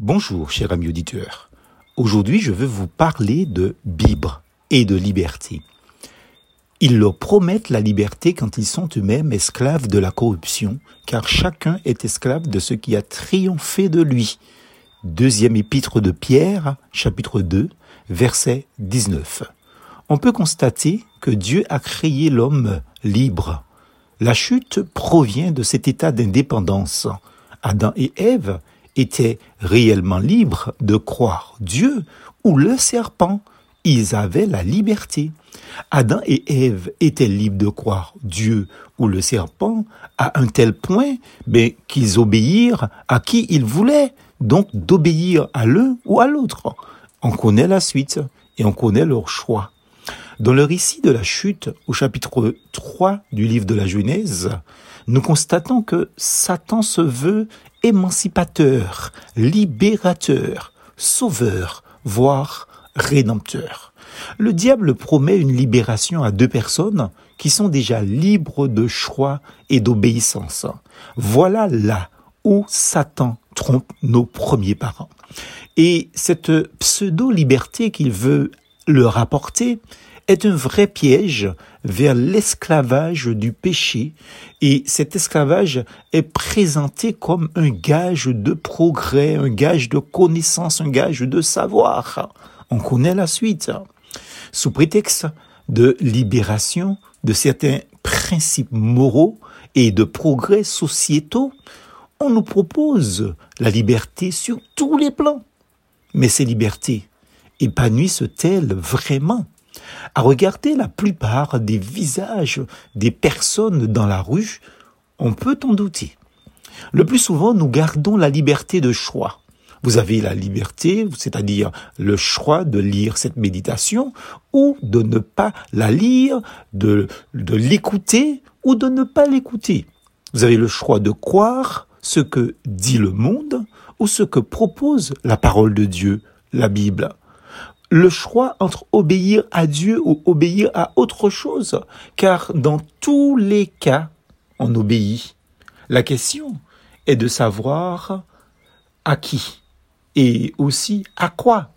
Bonjour, cher ami auditeur. Aujourd'hui, je veux vous parler de Bibre et de liberté. Ils leur promettent la liberté quand ils sont eux-mêmes esclaves de la corruption, car chacun est esclave de ce qui a triomphé de lui. Deuxième épître de Pierre, chapitre 2, verset 19. On peut constater que Dieu a créé l'homme libre. La chute provient de cet état d'indépendance. Adam et Ève étaient réellement libres de croire Dieu ou le serpent. Ils avaient la liberté. Adam et Ève étaient libres de croire Dieu ou le serpent à un tel point ben, qu'ils obéirent à qui ils voulaient, donc d'obéir à l'un ou à l'autre. On connaît la suite et on connaît leur choix. Dans le récit de la chute, au chapitre 3 du livre de la Genèse, nous constatons que Satan se veut émancipateur, libérateur, sauveur, voire rédempteur. Le diable promet une libération à deux personnes qui sont déjà libres de choix et d'obéissance. Voilà là où Satan trompe nos premiers parents. Et cette pseudo-liberté qu'il veut leur apporter est un vrai piège vers l'esclavage du péché et cet esclavage est présenté comme un gage de progrès, un gage de connaissance, un gage de savoir. On connaît la suite. Sous prétexte de libération de certains principes moraux et de progrès sociétaux, on nous propose la liberté sur tous les plans. Mais ces libertés épanouissent-elles vraiment? À regarder la plupart des visages des personnes dans la rue, on peut en douter. Le plus souvent, nous gardons la liberté de choix. Vous avez la liberté, c'est-à-dire le choix de lire cette méditation ou de ne pas la lire, de, l'écouter ou de ne pas l'écouter. Vous avez le choix de croire ce que dit le monde ou ce que propose la parole de Dieu, la Bible le choix entre obéir à Dieu ou obéir à autre chose, car dans tous les cas, on obéit. La question est de savoir à qui et aussi à quoi.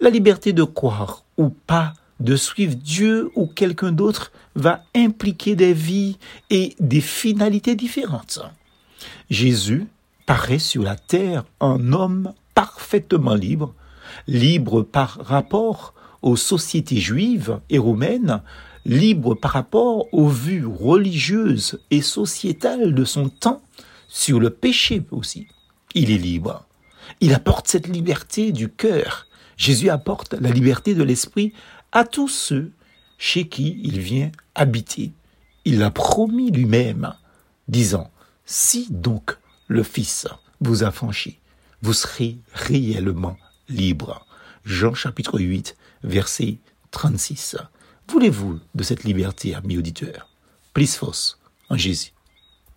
La liberté de croire ou pas, de suivre Dieu ou quelqu'un d'autre va impliquer des vies et des finalités différentes. Jésus paraît sur la terre un homme parfaitement libre, libre par rapport aux sociétés juives et romaines, libre par rapport aux vues religieuses et sociétales de son temps sur le péché aussi. Il est libre. Il apporte cette liberté du cœur. Jésus apporte la liberté de l'esprit à tous ceux chez qui il vient habiter. Il l'a promis lui-même, disant, Si donc le Fils vous a franchi, vous serez réellement libre. Jean chapitre 8, verset 36. Voulez-vous de cette liberté, amis auditeurs? Plus force en Jésus.